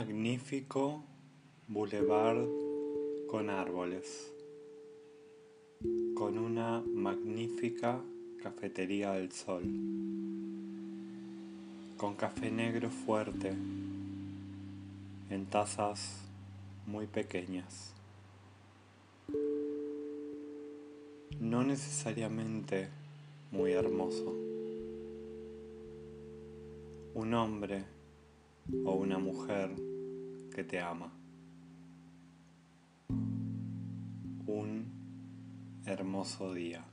magnífico boulevard con árboles, con una magnífica cafetería del sol, con café negro fuerte en tazas muy pequeñas. No necesariamente muy hermoso. Un hombre o una mujer que te ama. Un hermoso día.